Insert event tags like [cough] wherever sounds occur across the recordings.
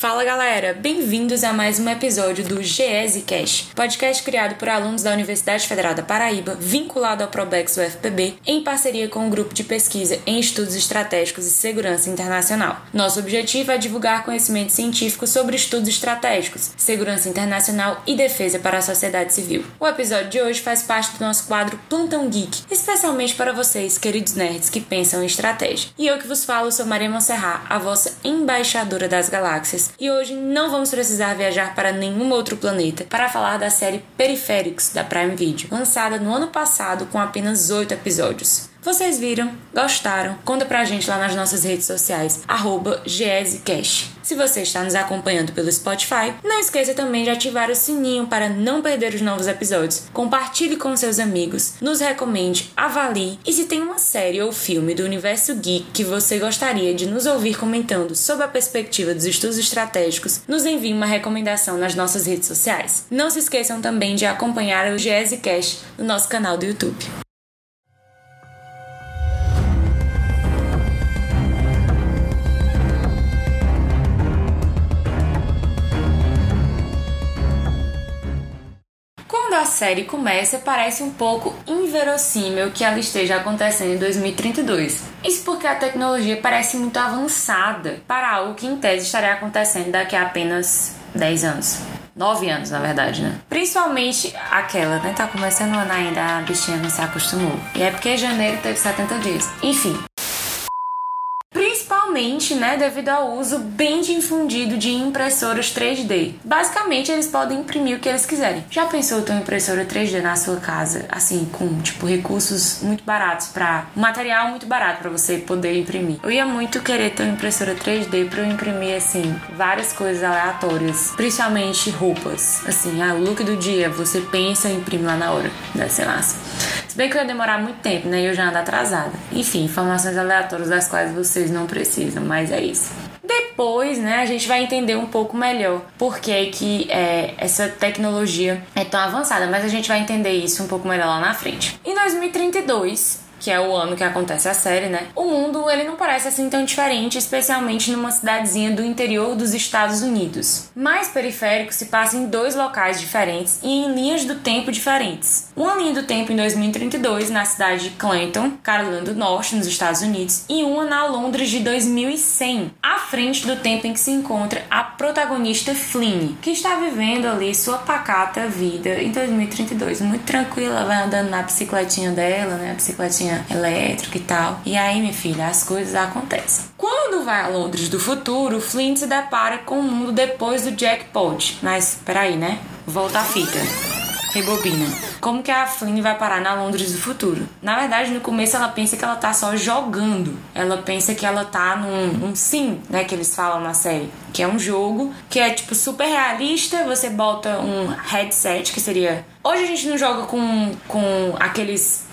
Fala galera, bem-vindos a mais um episódio do GESE Cash, podcast criado por alunos da Universidade Federal da Paraíba, vinculado ao Probex UFPB, em parceria com o grupo de pesquisa em estudos estratégicos e segurança internacional. Nosso objetivo é divulgar conhecimento científico sobre estudos estratégicos, segurança internacional e defesa para a sociedade civil. O episódio de hoje faz parte do nosso quadro Plantão Geek, especialmente para vocês, queridos nerds que pensam em estratégia. E eu que vos falo sou Maria Monserrat, a vossa embaixadora das galáxias e hoje não vamos precisar viajar para nenhum outro planeta para falar da série Periféricos da Prime Video, lançada no ano passado com apenas 8 episódios. Vocês viram? Gostaram? Conta pra gente lá nas nossas redes sociais, arroba Se você está nos acompanhando pelo Spotify, não esqueça também de ativar o sininho para não perder os novos episódios. Compartilhe com seus amigos, nos recomende, avalie e se tem uma série ou filme do universo geek que você gostaria de nos ouvir comentando sob a perspectiva dos estudos estratégicos, nos envie uma recomendação nas nossas redes sociais. Não se esqueçam também de acompanhar o GESCast no nosso canal do YouTube. A série começa, parece um pouco inverossímil que ela esteja acontecendo em 2032. Isso porque a tecnologia parece muito avançada para algo que em tese estaria acontecendo daqui a apenas 10 anos. 9 anos, na verdade, né? Principalmente aquela, né? Tá começando o ano ainda, a bichinha não se acostumou. E é porque janeiro teve 70 dias. Enfim, principalmente né, devido ao uso bem difundido de impressoras 3D. Basicamente, eles podem imprimir o que eles quiserem. Já pensou ter uma impressora 3D na sua casa, assim, com tipo recursos muito baratos para material muito barato para você poder imprimir? Eu ia muito querer ter uma impressora 3D para eu imprimir assim várias coisas aleatórias, principalmente roupas. Assim, ah, o look do dia, você pensa e imprime lá na hora. Deve ser massa. Se bem que eu ia demorar muito tempo, né? E eu já ando atrasada. Enfim, informações aleatórias das quais vocês não precisam, mas é isso. Depois, né, a gente vai entender um pouco melhor por que, que é, essa tecnologia é tão avançada, mas a gente vai entender isso um pouco melhor lá na frente. Em 2032, que é o ano que acontece a série, né? O mundo ele não parece assim tão diferente, especialmente numa cidadezinha do interior dos Estados Unidos. Mais periférico se passa em dois locais diferentes e em linhas do tempo diferentes. Uma linha do tempo em 2032 na cidade de Clinton, Carolina do Norte, nos Estados Unidos, e uma na Londres de 2100, à frente do tempo em que se encontra a protagonista Flynn, que está vivendo ali sua pacata vida em 2032, muito tranquila, vai andando na bicicletinha dela, né? A bicicletinha elétrica e tal. E aí, minha filha, as coisas acontecem. Quando vai a Londres do futuro, Flint se depara com o mundo depois do jackpot. Mas, peraí, né? Volta a fita. Rebobina. Como que a Flynn vai parar na Londres do futuro? Na verdade, no começo ela pensa que ela tá só jogando. Ela pensa que ela tá num, num sim, né? Que eles falam na série. Que é um jogo que é tipo super realista. Você bota um headset, que seria. Hoje a gente não joga com, com aqueles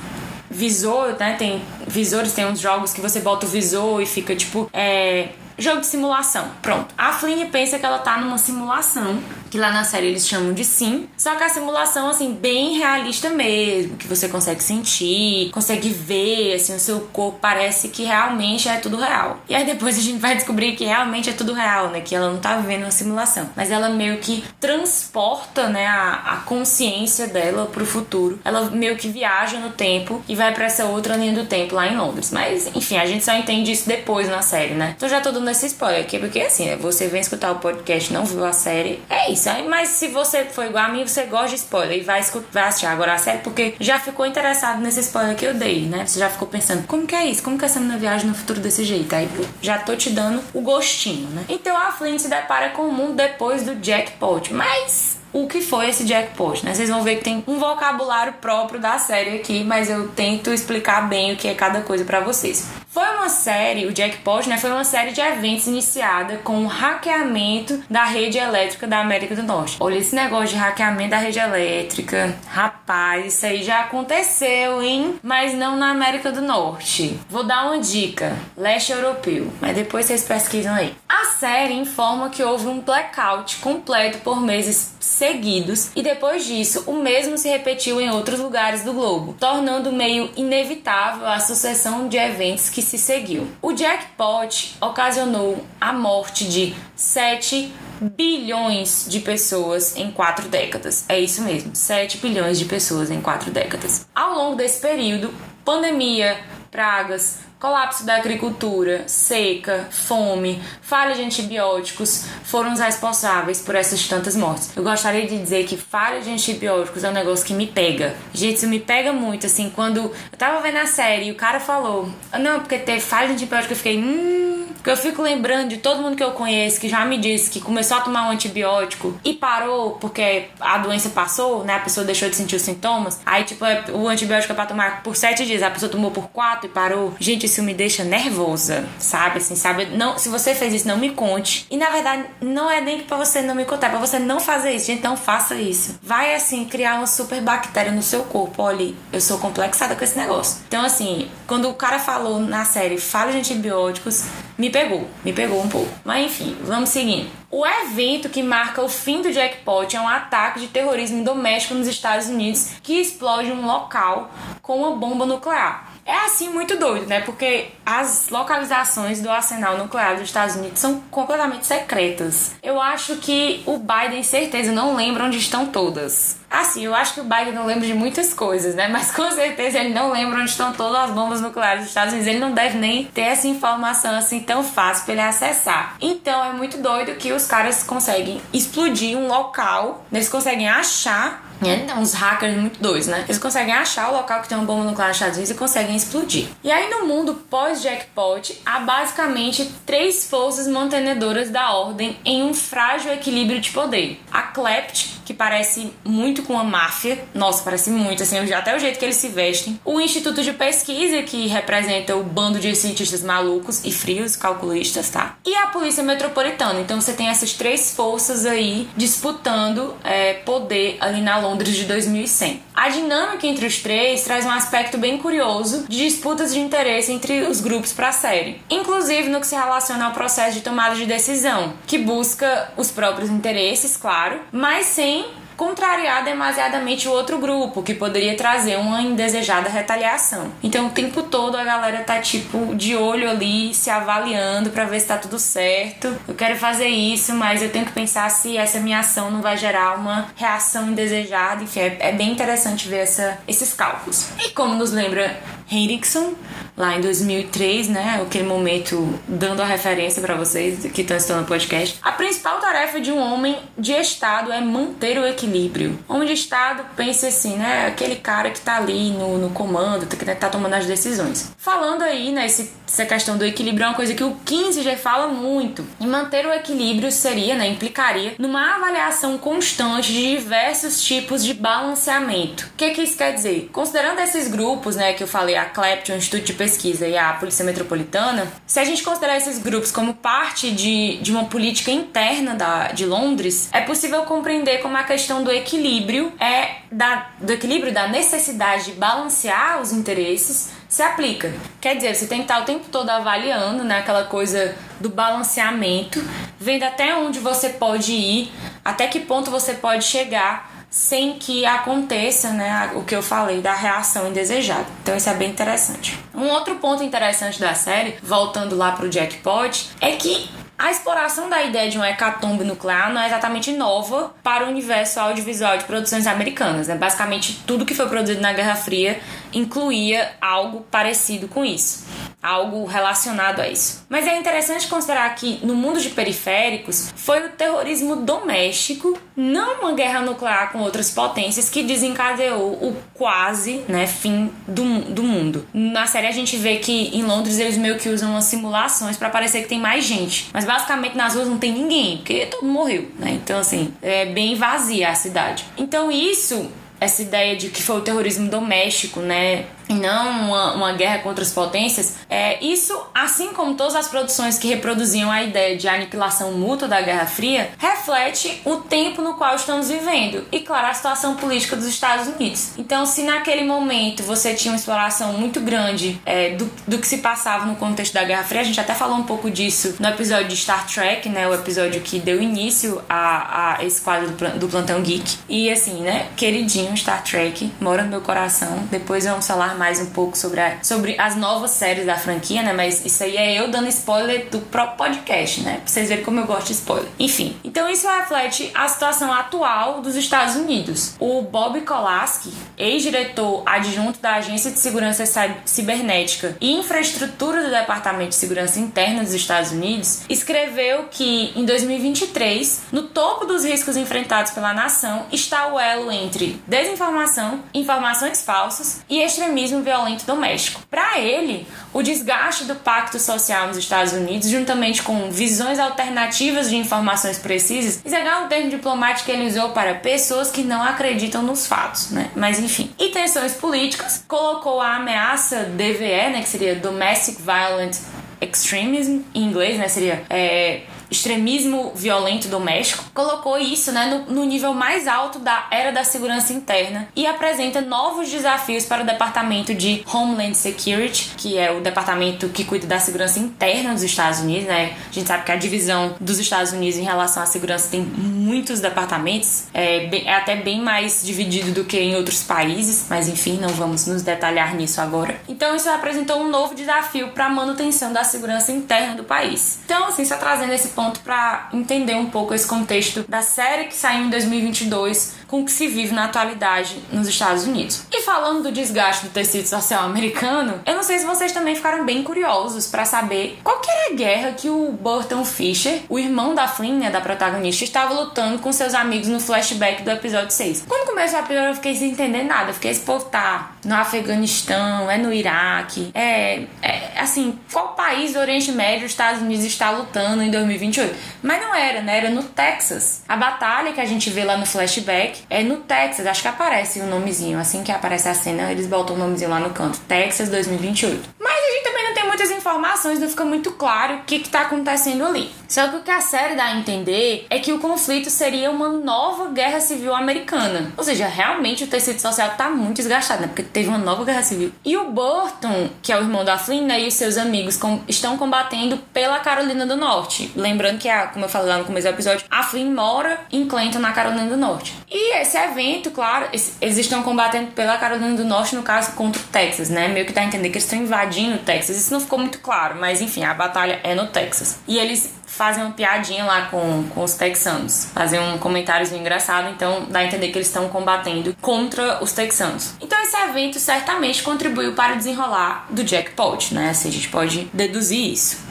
visor, né? Tem visores, tem uns jogos que você bota o visor e fica tipo. É, jogo de simulação. Pronto. A Flynn pensa que ela tá numa simulação que lá na série eles chamam de sim. Só que a simulação, assim, bem realista mesmo, que você consegue sentir, consegue ver, assim, o seu corpo parece que realmente é tudo real. E aí depois a gente vai descobrir que realmente é tudo real, né? Que ela não tá vivendo uma simulação. Mas ela meio que transporta, né, a, a consciência dela pro futuro. Ela meio que viaja no tempo e vai para essa outra linha do tempo lá em Londres. Mas, enfim, a gente só entende isso depois na série, né? Então já tô dando esse spoiler aqui, porque assim, você vem escutar o podcast não viu a série, é isso isso. Aí, mas se você for igual a mim, você gosta de spoiler e vai, escutar, vai assistir agora a série porque já ficou interessado nesse spoiler que eu dei, né? Você já ficou pensando, como que é isso? Como que essa menina viaja no futuro desse jeito? Aí já tô te dando o gostinho, né? Então a Flynn se depara com o mundo depois do jackpot. Mas o que foi esse jackpot, né? Vocês vão ver que tem um vocabulário próprio da série aqui, mas eu tento explicar bem o que é cada coisa para vocês. Foi uma série, o Jackpot, né? Foi uma série de eventos iniciada com o hackeamento da rede elétrica da América do Norte. Olha esse negócio de hackeamento da rede elétrica. Rapaz, isso aí já aconteceu, hein? Mas não na América do Norte. Vou dar uma dica: leste europeu. Mas depois vocês pesquisam aí. A série informa que houve um blackout completo por meses seguidos, e depois disso, o mesmo se repetiu em outros lugares do globo, tornando meio inevitável a sucessão de eventos que se seguiu. O jackpot ocasionou a morte de 7 bilhões de pessoas em quatro décadas. É isso mesmo, 7 bilhões de pessoas em quatro décadas. Ao longo desse período, pandemia, pragas, colapso da agricultura, seca, fome, falha de antibióticos foram os responsáveis por essas tantas mortes. Eu gostaria de dizer que falha de antibióticos é um negócio que me pega. Gente, isso me pega muito, assim, quando eu tava vendo a série e o cara falou, não, porque teve falha de antibiótico, eu fiquei, hum, porque eu fico lembrando de todo mundo que eu conheço que já me disse que começou a tomar um antibiótico e parou porque a doença passou, né? A pessoa deixou de sentir os sintomas. Aí, tipo, é, o antibiótico é pra tomar por sete dias, a pessoa tomou por quatro e parou. Gente, isso me deixa nervosa, sabe? Assim, sabe? Não, se você fez isso, não me conte. E na verdade, não é nem pra você não me contar, é pra você não fazer isso. Gente, não faça isso. Vai, assim, criar uma super bactéria no seu corpo. Olha, eu sou complexada com esse negócio. Então, assim, quando o cara falou na série, fala de antibióticos, me pegou, me pegou um pouco. Mas enfim, vamos seguindo. O evento que marca o fim do jackpot é um ataque de terrorismo doméstico nos Estados Unidos que explode um local com uma bomba nuclear. É assim muito doido, né? Porque as localizações do arsenal nuclear dos Estados Unidos são completamente secretas. Eu acho que o Biden, certeza, não lembra onde estão todas. Assim, eu acho que o Biden não lembra de muitas coisas, né? Mas com certeza ele não lembra onde estão todas as bombas nucleares dos Estados Unidos. Ele não deve nem ter essa informação assim tão fácil para ele acessar. Então é muito doido que os caras conseguem explodir um local, eles conseguem achar é, uns hackers muito doidos, né? Eles conseguem achar o local que tem uma bomba nuclear nos Estados Unidos e conseguem explodir. E aí, no mundo pós-jackpot, há basicamente três forças mantenedoras da ordem em um frágil equilíbrio de poder. A Klept, que parece muito com a máfia, nossa, parece muito, assim, até o jeito que eles se vestem. O Instituto de Pesquisa, que representa o bando de cientistas malucos e frios, calculistas, tá? E a Polícia Metropolitana. Então você tem essas três forças aí disputando é, poder ali na Londres de 2100. A dinâmica entre os três traz um aspecto bem curioso de disputas de interesse entre os grupos para a série, inclusive no que se relaciona ao processo de tomada de decisão, que busca os próprios interesses, claro, mas sem contrariar demasiadamente o outro grupo, que poderia trazer uma indesejada retaliação. Então o tempo todo a galera tá tipo de olho ali, se avaliando para ver se tá tudo certo. Eu quero fazer isso, mas eu tenho que pensar se essa minha ação não vai gerar uma reação indesejada. Enfim, é, é bem interessante ver essa, esses cálculos. E como nos lembra Hendrickson, lá em 2003, né? Aquele momento dando a referência para vocês que estão assistindo o podcast. A principal tarefa de um homem de Estado é manter o equilíbrio. Homem de Estado, pense assim, né? Aquele cara que tá ali no, no comando, que tá tomando as decisões. Falando aí, né? Esse, essa questão do equilíbrio é uma coisa que o 15 já fala muito. E manter o equilíbrio seria, né? Implicaria numa avaliação constante de diversos tipos de balanceamento. O que, que isso quer dizer? Considerando esses grupos, né? Que eu falei a CLEPT, o Instituto de Pesquisa, e a Polícia Metropolitana, se a gente considerar esses grupos como parte de, de uma política interna da, de Londres, é possível compreender como a questão do equilíbrio é da, do equilíbrio da necessidade de balancear os interesses se aplica. Quer dizer, você tem que estar o tempo todo avaliando, né, aquela coisa do balanceamento, vendo até onde você pode ir, até que ponto você pode chegar sem que aconteça né, o que eu falei da reação indesejada. Então isso é bem interessante. Um outro ponto interessante da série, voltando lá pro jackpot, é que a exploração da ideia de um hecatombe nuclear não é exatamente nova para o universo audiovisual de produções americanas. Né? Basicamente, tudo que foi produzido na Guerra Fria incluía algo parecido com isso algo relacionado a isso. Mas é interessante considerar que no mundo de periféricos foi o terrorismo doméstico, não uma guerra nuclear com outras potências, que desencadeou o quase né, fim do, do mundo. Na série a gente vê que em Londres eles meio que usam as simulações para parecer que tem mais gente, mas basicamente nas ruas não tem ninguém, porque todo mundo morreu, né? Então assim, é bem vazia a cidade. Então isso essa ideia de que foi o terrorismo doméstico, né? E não uma, uma guerra contra as potências, É, isso, assim como todas as produções que reproduziam a ideia de aniquilação mútua da Guerra Fria, reflete o tempo no qual estamos vivendo e, claro, a situação política dos Estados Unidos. Então, se naquele momento você tinha uma exploração muito grande é, do, do que se passava no contexto da Guerra Fria, a gente até falou um pouco disso no episódio de Star Trek, né? O episódio que deu início a, a esse quadro do, do Plantão Geek. E assim, né? Queridinho Star Trek, mora no meu coração. Depois vamos falar mais um pouco sobre, a, sobre as novas séries da franquia, né? Mas isso aí é eu dando spoiler do próprio podcast, né? Pra vocês verem como eu gosto de spoiler. Enfim, então isso reflete a situação atual dos Estados Unidos. O Bob Kolaski, ex-diretor adjunto da Agência de Segurança Cibernética e Infraestrutura do Departamento de Segurança Interna dos Estados Unidos, escreveu que em 2023, no topo dos riscos enfrentados pela nação está o elo entre desinformação, informações falsas e extremismo violento doméstico. Para ele, o desgaste do pacto social nos Estados Unidos, juntamente com visões alternativas de informações precisas, isso é um termo diplomático que ele usou para pessoas que não acreditam nos fatos, né? Mas enfim. E tensões políticas colocou a ameaça DVE, né, que seria Domestic Violent Extremism, em inglês, né, seria é, extremismo violento doméstico, colocou isso né, no, no, nível mais alto da era da segurança interna e apresenta novos desafios para o Departamento de Homeland Security, que é o departamento que cuida da segurança interna dos Estados Unidos. Né? A gente sabe que a divisão dos Estados Unidos em relação à segurança tem muitos departamentos, é, bem, é até bem mais dividido do que em outros países, mas enfim, não vamos nos detalhar nisso agora. Então, isso apresentou um novo desafio para a manutenção da segurança interna do país. Então, assim, só trazendo esse ponto para entender um pouco esse contexto da série que saiu em 2022 com o que se vive na atualidade nos Estados Unidos. E falando do desgaste do tecido social americano, eu não sei se vocês também ficaram bem curiosos para saber qual que era a guerra que o Burton Fisher, o irmão da Flynn, né, da protagonista, estava lutando com seus amigos no flashback do episódio 6. Quando começou a episódio eu fiquei sem entender nada, fiquei esse tá no Afeganistão, é no Iraque, é, é assim, qual país do Oriente Médio os Estados Unidos está lutando em 2028? Mas não era, né? Era no Texas. A batalha que a gente vê lá no flashback é no Texas, acho que aparece o um nomezinho. Assim que aparece a cena, eles botam o um nomezinho lá no canto. Texas 2028. Mas a gente também não tem muitas informações, não fica muito claro o que está acontecendo ali. Só que o que a série dá a entender é que o conflito seria uma nova guerra civil americana. Ou seja, realmente o tecido social está muito desgastado, né? Porque teve uma nova guerra civil. E o Burton, que é o irmão da Flynn, né, e os seus amigos com, estão combatendo pela Carolina do Norte. Lembrando que, a, como eu falei lá no começo do episódio, a Flynn mora em Clinton, na Carolina do Norte. E esse evento, claro, eles estão combatendo pela Carolina do Norte, no caso, contra o Texas, né? Meio que dá a entender que eles estão invadindo o Texas. Isso não ficou muito claro, mas enfim, a batalha é no Texas. E eles fazem uma piadinha lá com, com os texanos, fazem um comentário engraçado, então dá a entender que eles estão combatendo contra os texanos. Então esse evento certamente contribuiu para o desenrolar do jackpot, né? Assim a gente pode deduzir isso.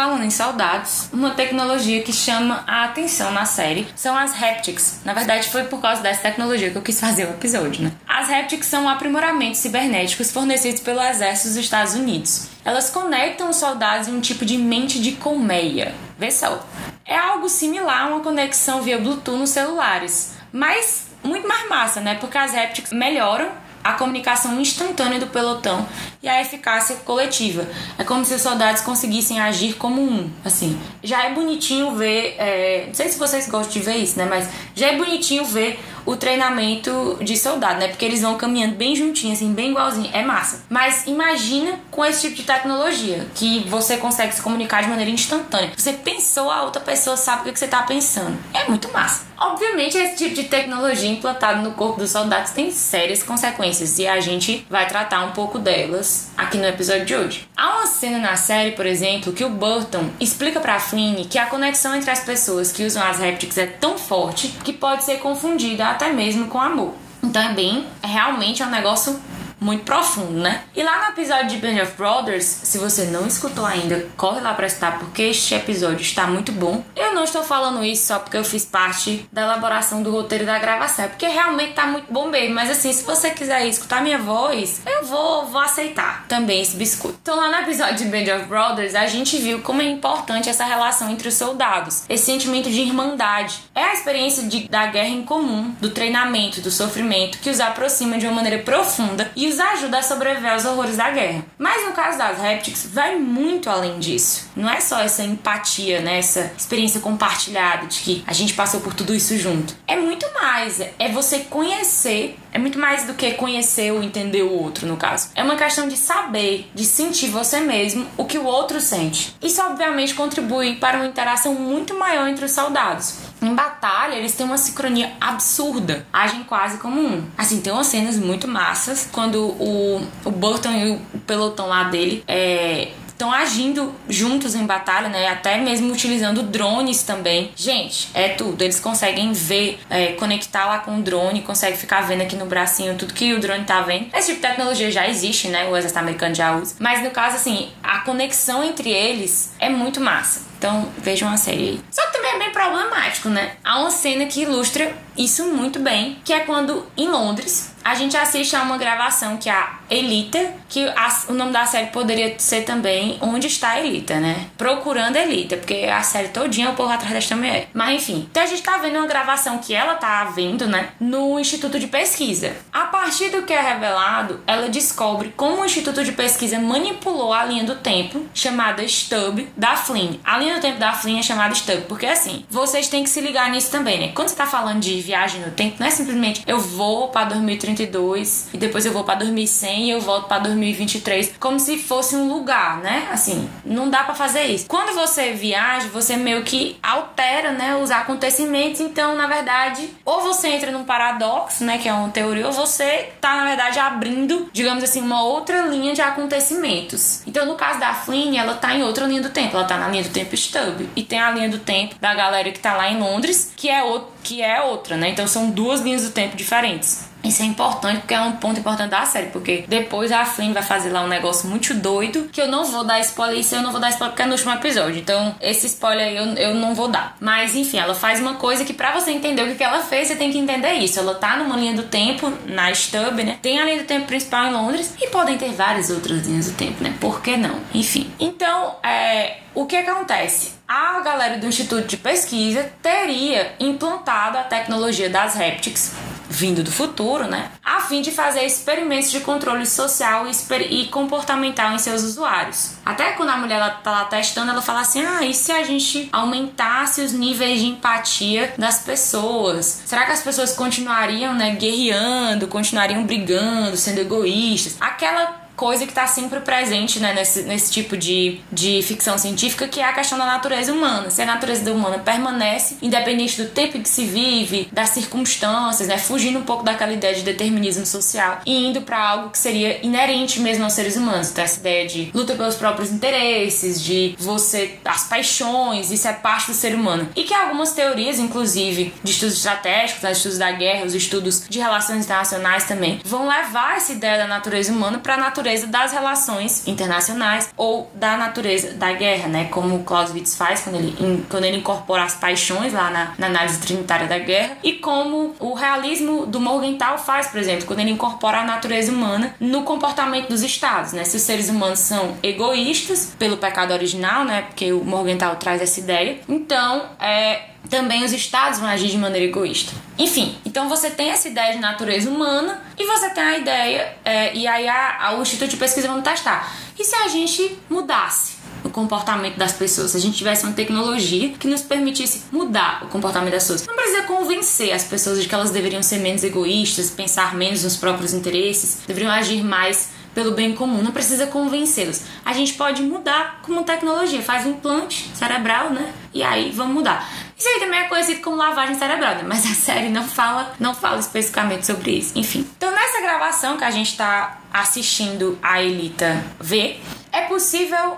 Falando em soldados, uma tecnologia que chama a atenção na série são as Haptics. Na verdade, foi por causa dessa tecnologia que eu quis fazer o episódio, né? As Haptics são aprimoramentos cibernéticos fornecidos pelo exército dos Estados Unidos. Elas conectam os soldados em um tipo de mente de colmeia. Vê só. É algo similar a uma conexão via Bluetooth nos celulares, mas muito mais massa, né? Porque as Haptics melhoram a comunicação instantânea do pelotão e a eficácia coletiva. É como se os soldados conseguissem agir como um, assim. Já é bonitinho ver, é, não sei se vocês gostam de ver isso, né, mas já é bonitinho ver o treinamento de soldado, né? Porque eles vão caminhando bem juntinho, assim, bem igualzinho. É massa. Mas imagina com esse tipo de tecnologia, que você consegue se comunicar de maneira instantânea. Você pensou, a outra pessoa sabe o que você tá pensando. É muito massa. Obviamente, esse tipo de tecnologia implantado no corpo dos soldados tem sérias consequências e a gente vai tratar um pouco delas aqui no episódio de hoje. Há uma cena na série, por exemplo, que o Burton explica para Flynn que a conexão entre as pessoas que usam as réplicas é tão forte que pode ser confundida até mesmo com amor. Então é bem, é realmente um negócio muito profundo, né? E lá no episódio de Band of Brothers, se você não escutou ainda, corre lá pra escutar, porque este episódio está muito bom. Eu não estou falando isso só porque eu fiz parte da elaboração do roteiro da gravação, é porque realmente tá muito bom mesmo. Mas assim, se você quiser escutar minha voz, eu vou, vou aceitar também esse biscoito. Então lá no episódio de Band of Brothers, a gente viu como é importante essa relação entre os soldados, esse sentimento de irmandade. É a experiência de, da guerra em comum, do treinamento, do sofrimento, que os aproxima de uma maneira profunda e os ajuda a sobreviver aos horrores da guerra. Mas no caso das Reptics, vai muito além disso. Não é só essa empatia, né? Essa experiência compartilhada de que a gente passou por tudo isso junto. É muito mais. É você conhecer. É muito mais do que conhecer ou entender o outro, no caso. É uma questão de saber, de sentir você mesmo o que o outro sente. Isso, obviamente, contribui para uma interação muito maior entre os soldados. Em batalha, eles têm uma sincronia absurda, agem quase como um. Assim, tem umas cenas muito massas quando o, o Burton e o pelotão lá dele é, estão agindo juntos em batalha, né? Até mesmo utilizando drones também. Gente, é tudo. Eles conseguem ver, é, conectar lá com o drone, conseguem ficar vendo aqui no bracinho tudo que o drone tá vendo. Esse tipo de tecnologia já existe, né? O exército americano já usa. Mas no caso, assim, a conexão entre eles é muito massa. Então vejam a série aí. Só que também é bem problemático, né? Há uma cena que ilustra isso muito bem, que é quando em Londres a gente assiste a uma gravação que a Elita, que a, o nome da série poderia ser também Onde está a Elita, né? Procurando a Elita, porque a série todinha é o povo atrás desta mulher. Mas enfim, então a gente tá vendo uma gravação que ela tá vendo, né? No Instituto de Pesquisa. A partir do que é revelado, ela descobre como o Instituto de Pesquisa manipulou a linha do tempo, chamada Stub, da Flynn. A linha do tempo da Flynn é chamada Stub, porque assim, vocês têm que se ligar nisso também, né? Quando você tá falando de viagem no tempo, não é simplesmente eu vou para 2032 e depois eu vou para 2100 e eu volto para 2023, como se fosse um lugar, né? Assim, não dá para fazer isso. Quando você viaja, você meio que altera, né, os acontecimentos, então, na verdade, ou você entra num paradoxo, né, que é uma teoria, ou você tá, na verdade, abrindo, digamos assim, uma outra linha de acontecimentos. Então, no caso da Flynn, ela tá em outra linha do tempo, ela tá na linha do tempo Stub. E tem a linha do tempo da galera que tá lá em Londres, que é, outro, que é outra, né? Então são duas linhas do tempo diferentes. Isso é importante porque é um ponto importante da série, porque depois a Flynn vai fazer lá um negócio muito doido, que eu não vou dar spoiler, isso eu não vou dar spoiler porque é no último episódio, então esse spoiler aí eu, eu não vou dar. Mas enfim, ela faz uma coisa que para você entender o que, que ela fez, você tem que entender isso. Ela tá numa linha do tempo, na Stub, né? Tem a linha do tempo principal em Londres e podem ter várias outras linhas do tempo, né? Por que não? Enfim. Então, é, o que acontece? A galera do Instituto de Pesquisa teria implantado a tecnologia das Reptics vindo do futuro, né? A fim de fazer experimentos de controle social e comportamental em seus usuários. Até quando a mulher ela tá lá testando, ela fala assim: ah, e se a gente aumentasse os níveis de empatia das pessoas? Será que as pessoas continuariam, né, guerreando, continuariam brigando, sendo egoístas? Aquela coisa que está sempre presente né, nesse, nesse tipo de, de ficção científica, que é a questão da natureza humana. Se a natureza humana permanece, independente do tempo em que se vive, das circunstâncias, né, fugindo um pouco daquela ideia de determinismo social e indo para algo que seria inerente mesmo aos seres humanos. Então, essa ideia de luta pelos próprios interesses, de você, as paixões, isso é parte do ser humano. E que algumas teorias, inclusive, de estudos estratégicos, né, estudos da guerra, os estudos de relações internacionais também, vão levar essa ideia da natureza humana para a natureza natureza das relações internacionais ou da natureza da guerra, né? Como Clausewitz faz quando ele, quando ele incorpora as paixões lá na, na análise trinitária da guerra e como o realismo do Morgenthau faz, por exemplo, quando ele incorpora a natureza humana no comportamento dos estados, né? Se os seres humanos são egoístas pelo pecado original, né? Porque o Morgenthau traz essa ideia. Então, é, também os estados vão agir de maneira egoísta. Enfim, então você tem essa ideia de natureza humana e você tem a ideia, é, e aí a, a, o Instituto de Pesquisa vão testar. E se a gente mudasse o comportamento das pessoas, se a gente tivesse uma tecnologia que nos permitisse mudar o comportamento das pessoas? Não precisa convencer as pessoas de que elas deveriam ser menos egoístas, pensar menos nos próprios interesses, deveriam agir mais pelo bem comum, não precisa convencê-los. A gente pode mudar como tecnologia, faz um implante cerebral, né? E aí vamos mudar. Isso aí também é conhecido como lavagem cerebral, né? mas a série não fala, não fala especificamente sobre isso. Enfim. Então nessa gravação que a gente tá assistindo a Elita ver, é possível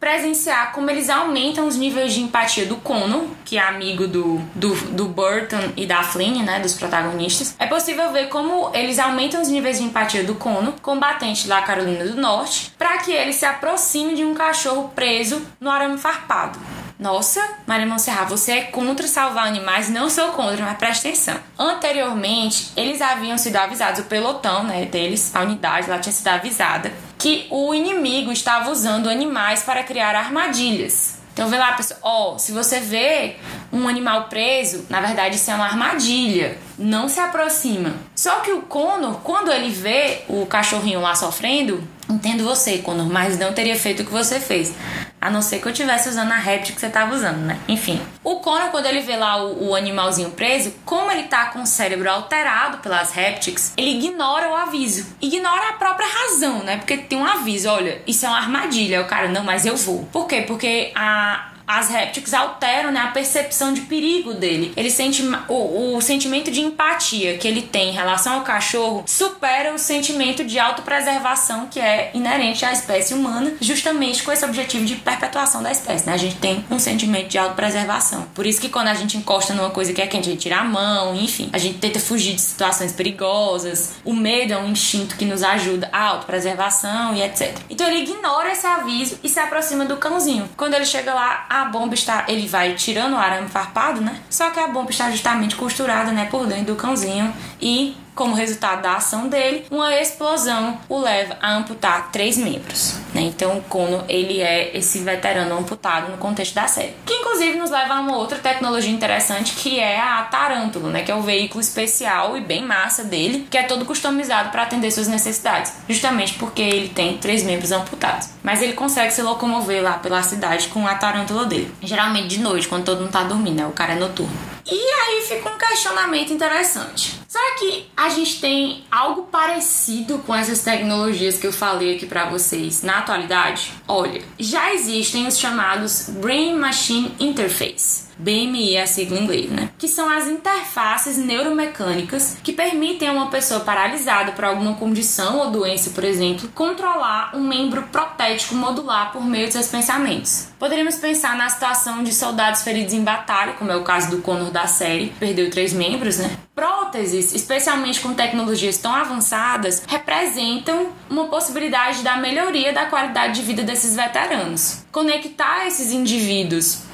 presenciar como eles aumentam os níveis de empatia do Connor, que é amigo do, do, do Burton e da Flynn, né, dos protagonistas. É possível ver como eles aumentam os níveis de empatia do Connor, combatente da Carolina do Norte, para que ele se aproxime de um cachorro preso no arame farpado. Nossa, Maria Monserrat, você é contra salvar animais? Não sou contra, mas preste atenção. Anteriormente, eles haviam sido avisados, o pelotão né, deles, a unidade lá tinha sido avisada, que o inimigo estava usando animais para criar armadilhas. Então vê lá, pessoal, ó, se você vê um animal preso, na verdade isso é uma armadilha. Não se aproxima. Só que o Conor, quando ele vê o cachorrinho lá sofrendo, entendo você, Conor, mas não teria feito o que você fez. A não ser que eu estivesse usando a réptil que você estava usando, né? Enfim. O Conor, quando ele vê lá o, o, animalzinho preso, como ele tá com o cérebro alterado pelas répteis, ele ignora o aviso. Ignora a própria razão, né? Porque tem um aviso, olha, isso é uma armadilha. O cara, não, mas eu vou. Por quê? Porque a, as répteis alteram né, a percepção de perigo dele. Ele sente o, o sentimento de empatia que ele tem em relação ao cachorro supera o sentimento de autopreservação que é inerente à espécie humana, justamente com esse objetivo de perpetuação da espécie. Né? A gente tem um sentimento de autopreservação. Por isso que quando a gente encosta numa coisa que é quente, a gente tira a mão, enfim, a gente tenta fugir de situações perigosas. O medo é um instinto que nos ajuda à autopreservação e etc. Então ele ignora esse aviso e se aproxima do cãozinho. Quando ele chega lá, a bomba está. Ele vai tirando o arame farpado, né? Só que a bomba está justamente costurada, né, por dentro do cãozinho e como resultado da ação dele, uma explosão o leva a amputar três membros. Né? Então, o Kono ele é esse veterano amputado no contexto da série. Que inclusive nos leva a uma outra tecnologia interessante que é a Tarântula, né? que é o veículo especial e bem massa dele, que é todo customizado para atender suas necessidades, justamente porque ele tem três membros amputados. Mas ele consegue se locomover lá pela cidade com a tarântula dele. Geralmente de noite, quando todo mundo tá dormindo, né? O cara é noturno. E aí fica um questionamento interessante. Será que a gente tem algo parecido com essas tecnologias que eu falei aqui para vocês na atualidade? Olha, já existem os chamados Brain Machine Interface BMI é a sigla em inglês, né? Que são as interfaces neuromecânicas que permitem a uma pessoa paralisada por alguma condição ou doença, por exemplo, controlar um membro protético modular por meio de seus pensamentos. Poderíamos pensar na situação de soldados feridos em batalha, como é o caso do Connor da série, perdeu três membros, né? Próteses, especialmente com tecnologias tão avançadas, representam uma possibilidade da melhoria da qualidade de vida desses veteranos. Conectar esses indivíduos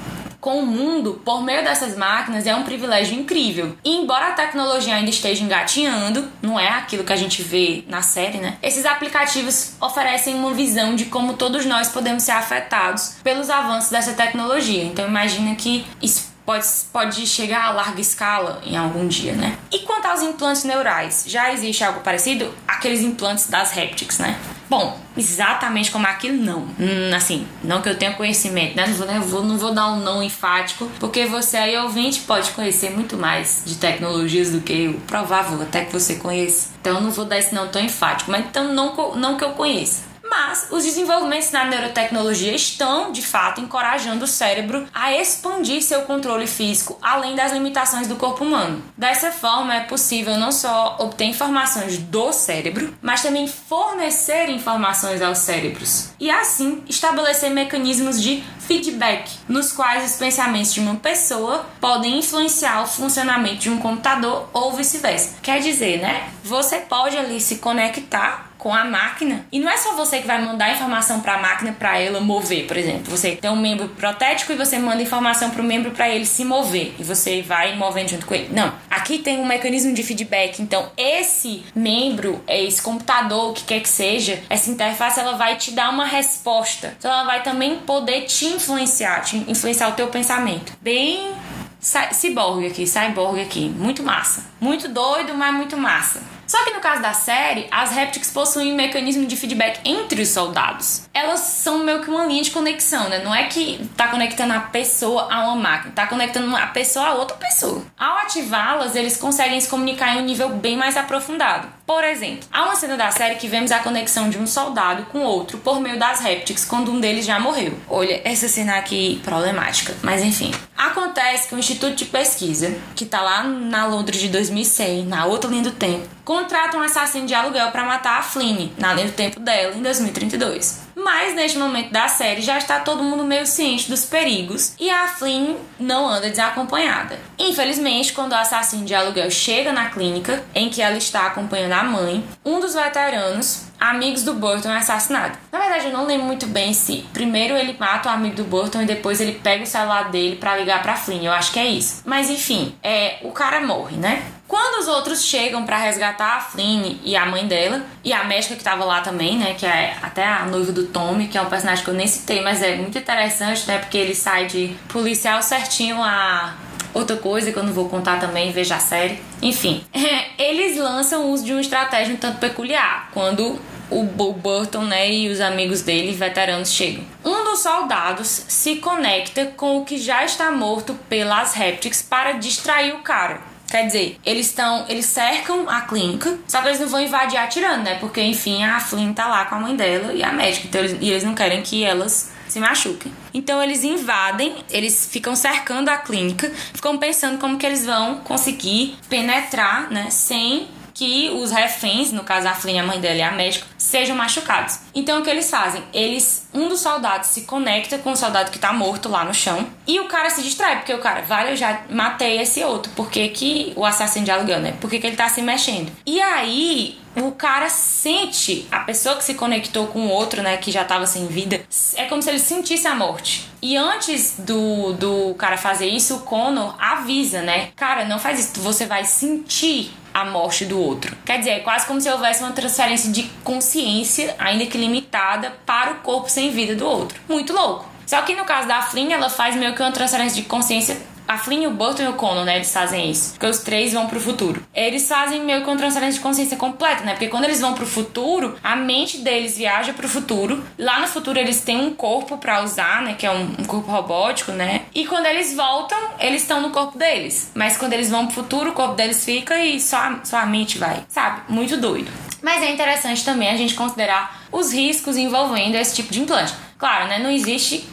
com o mundo por meio dessas máquinas é um privilégio incrível. E embora a tecnologia ainda esteja engatinhando, não é aquilo que a gente vê na série, né? Esses aplicativos oferecem uma visão de como todos nós podemos ser afetados pelos avanços dessa tecnologia. Então imagina que isso pode, pode chegar a larga escala em algum dia, né? E quanto aos implantes neurais, já existe algo parecido? Aqueles implantes das répteis, né? Bom, exatamente como aquilo, não. Hum, assim, não que eu tenha conhecimento, né? Não vou, não vou, não vou dar um não enfático, porque você aí, ouvinte, pode conhecer muito mais de tecnologias do que eu. Provável até que você conheça. Então, não vou dar esse não tão enfático, mas então não, não que eu conheça. Mas os desenvolvimentos na neurotecnologia estão, de fato, encorajando o cérebro a expandir seu controle físico além das limitações do corpo humano. Dessa forma, é possível não só obter informações do cérebro, mas também fornecer informações aos cérebros e assim estabelecer mecanismos de feedback, nos quais os pensamentos de uma pessoa podem influenciar o funcionamento de um computador ou vice-versa. Quer dizer, né? Você pode ali se conectar com a máquina. E não é só você que vai mandar informação para a máquina para ela mover, por exemplo. Você tem um membro protético e você manda informação para o membro para ele se mover e você vai movendo junto com ele. Não, aqui tem um mecanismo de feedback. Então, esse membro, esse computador, o que quer que seja, essa interface ela vai te dar uma resposta. Então, ela vai também poder te influenciar, te influenciar o teu pensamento. Bem cyborg aqui, cyborg aqui, muito massa. Muito doido, mas muito massa. Só que no caso da série, as répteis possuem um mecanismo de feedback entre os soldados. Elas são meio que uma linha de conexão, né? Não é que tá conectando a pessoa a uma máquina, tá conectando a pessoa a outra pessoa. Ao ativá-las, eles conseguem se comunicar em um nível bem mais aprofundado. Por exemplo, há uma cena da série que vemos a conexão de um soldado com outro por meio das répteis quando um deles já morreu. Olha, essa cena aqui problemática, mas enfim. Acontece que o Instituto de Pesquisa, que tá lá na Londres de 2100, na outra linha do tempo, contrata um assassino de aluguel para matar a Flynn, na linha do tempo dela, em 2032. Mas neste momento da série já está todo mundo meio ciente dos perigos e a Flynn não anda desacompanhada. Infelizmente, quando o assassino de aluguel chega na clínica em que ela está acompanhando a mãe, um dos veteranos amigos do Burton é assassinado. Na verdade, eu não lembro muito bem se primeiro ele mata o amigo do Burton e depois ele pega o celular dele para ligar para Flynn. Eu acho que é isso. Mas enfim, é o cara morre, né? Quando os outros chegam para resgatar a Flynn e a mãe dela, e a médica que tava lá também, né, que é até a noiva do Tommy, que é um personagem que eu nem citei, mas é muito interessante, né, porque ele sai de policial certinho a outra coisa que eu não vou contar também, veja a série. Enfim, [laughs] eles lançam uso de uma estratégia um tanto peculiar, quando o Burton né, e os amigos dele, veteranos, chegam. Um dos soldados se conecta com o que já está morto pelas répteis para distrair o cara. Quer dizer, eles estão. Eles cercam a clínica, só que eles não vão invadir atirando, né? Porque, enfim, a Flynn tá lá com a mãe dela e a médica. Então eles, e eles não querem que elas se machuquem. Então eles invadem, eles ficam cercando a clínica, ficam pensando como que eles vão conseguir penetrar, né? Sem que os reféns, no caso a Flynn, a mãe dela e a médica, sejam machucados. Então o que eles fazem? Eles, um dos soldados se conecta com o soldado que tá morto lá no chão e o cara se distrai, porque o cara, vale, eu já matei esse outro, por que, que o assassino aluguel, né? Por que, que ele tá se mexendo? E aí o cara sente a pessoa que se conectou com o outro, né, que já tava sem vida, é como se ele sentisse a morte. E antes do, do cara fazer isso, o Connor avisa, né? Cara, não faz isso, você vai sentir a morte do outro. Quer dizer, é quase como se houvesse uma transferência de consciência, ainda que limitada, para o corpo sem vida do outro. Muito louco. Só que no caso da Flynn, ela faz meio que uma transferência de consciência a Flynn, o Burton e o Conan, né? Eles fazem isso. Porque os três vão pro futuro. Eles fazem meio que uma transferência de consciência completa, né? Porque quando eles vão pro futuro, a mente deles viaja pro futuro. Lá no futuro eles têm um corpo para usar, né? Que é um, um, corpo robótico, né? E quando eles voltam, eles estão no corpo deles. Mas quando eles vão pro futuro, o corpo deles fica e só, só a mente vai. Sabe? Muito doido. Mas é interessante também a gente considerar os riscos envolvendo esse tipo de implante. Claro, né? Não existe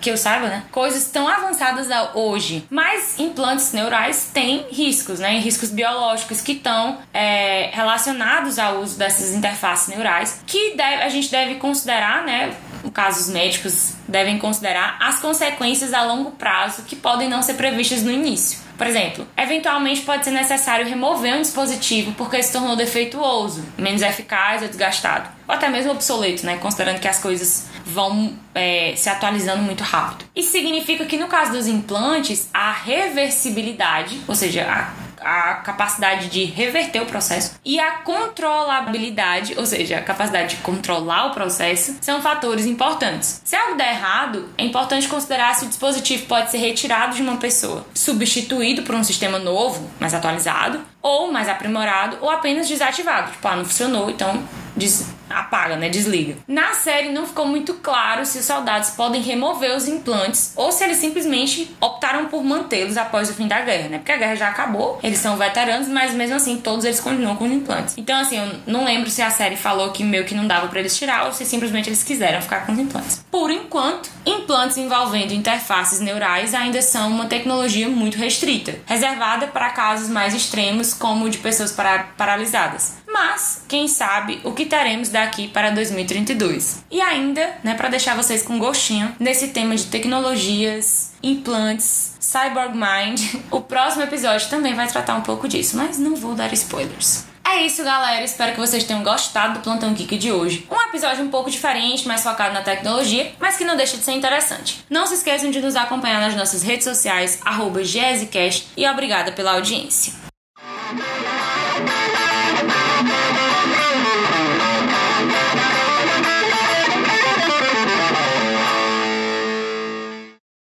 que eu saiba, né? Coisas tão avançadas hoje. Mas implantes neurais têm riscos, né? Riscos biológicos que estão é, relacionados ao uso dessas interfaces neurais, que deve, a gente deve considerar, né? No caso, os médicos devem considerar as consequências a longo prazo que podem não ser previstas no início. Por exemplo, eventualmente pode ser necessário remover um dispositivo porque se tornou defeituoso, menos eficaz ou desgastado, ou até mesmo obsoleto, né? Considerando que as coisas vão é, se atualizando muito rápido. Isso significa que no caso dos implantes, a reversibilidade, ou seja, a a capacidade de reverter o processo e a controlabilidade, ou seja, a capacidade de controlar o processo, são fatores importantes. Se algo der errado, é importante considerar se o dispositivo pode ser retirado de uma pessoa, substituído por um sistema novo, mais atualizado, ou mais aprimorado, ou apenas desativado. Tipo, ah, não funcionou, então des apaga, né? Desliga. Na série não ficou muito claro se os soldados podem remover os implantes ou se eles simplesmente optaram por mantê-los após o fim da guerra, né? Porque a guerra já acabou, eles são veteranos, mas mesmo assim todos eles continuam com os implantes. Então, assim, eu não lembro se a série falou que meio que não dava para eles tirar ou se simplesmente eles quiseram ficar com os implantes. Por enquanto, implantes envolvendo interfaces neurais ainda são uma tecnologia muito restrita, reservada para casos mais extremos, como o de pessoas para paralisadas. Mas, quem sabe, o que teremos daqui para 2032. E ainda, né, para deixar vocês com gostinho nesse tema de tecnologias, implantes, cyborg mind, [laughs] o próximo episódio também vai tratar um pouco disso, mas não vou dar spoilers. É isso, galera. Espero que vocês tenham gostado do Plantão Geek de hoje. Um episódio um pouco diferente, mais focado na tecnologia, mas que não deixa de ser interessante. Não se esqueçam de nos acompanhar nas nossas redes sociais, arroba e obrigada pela audiência.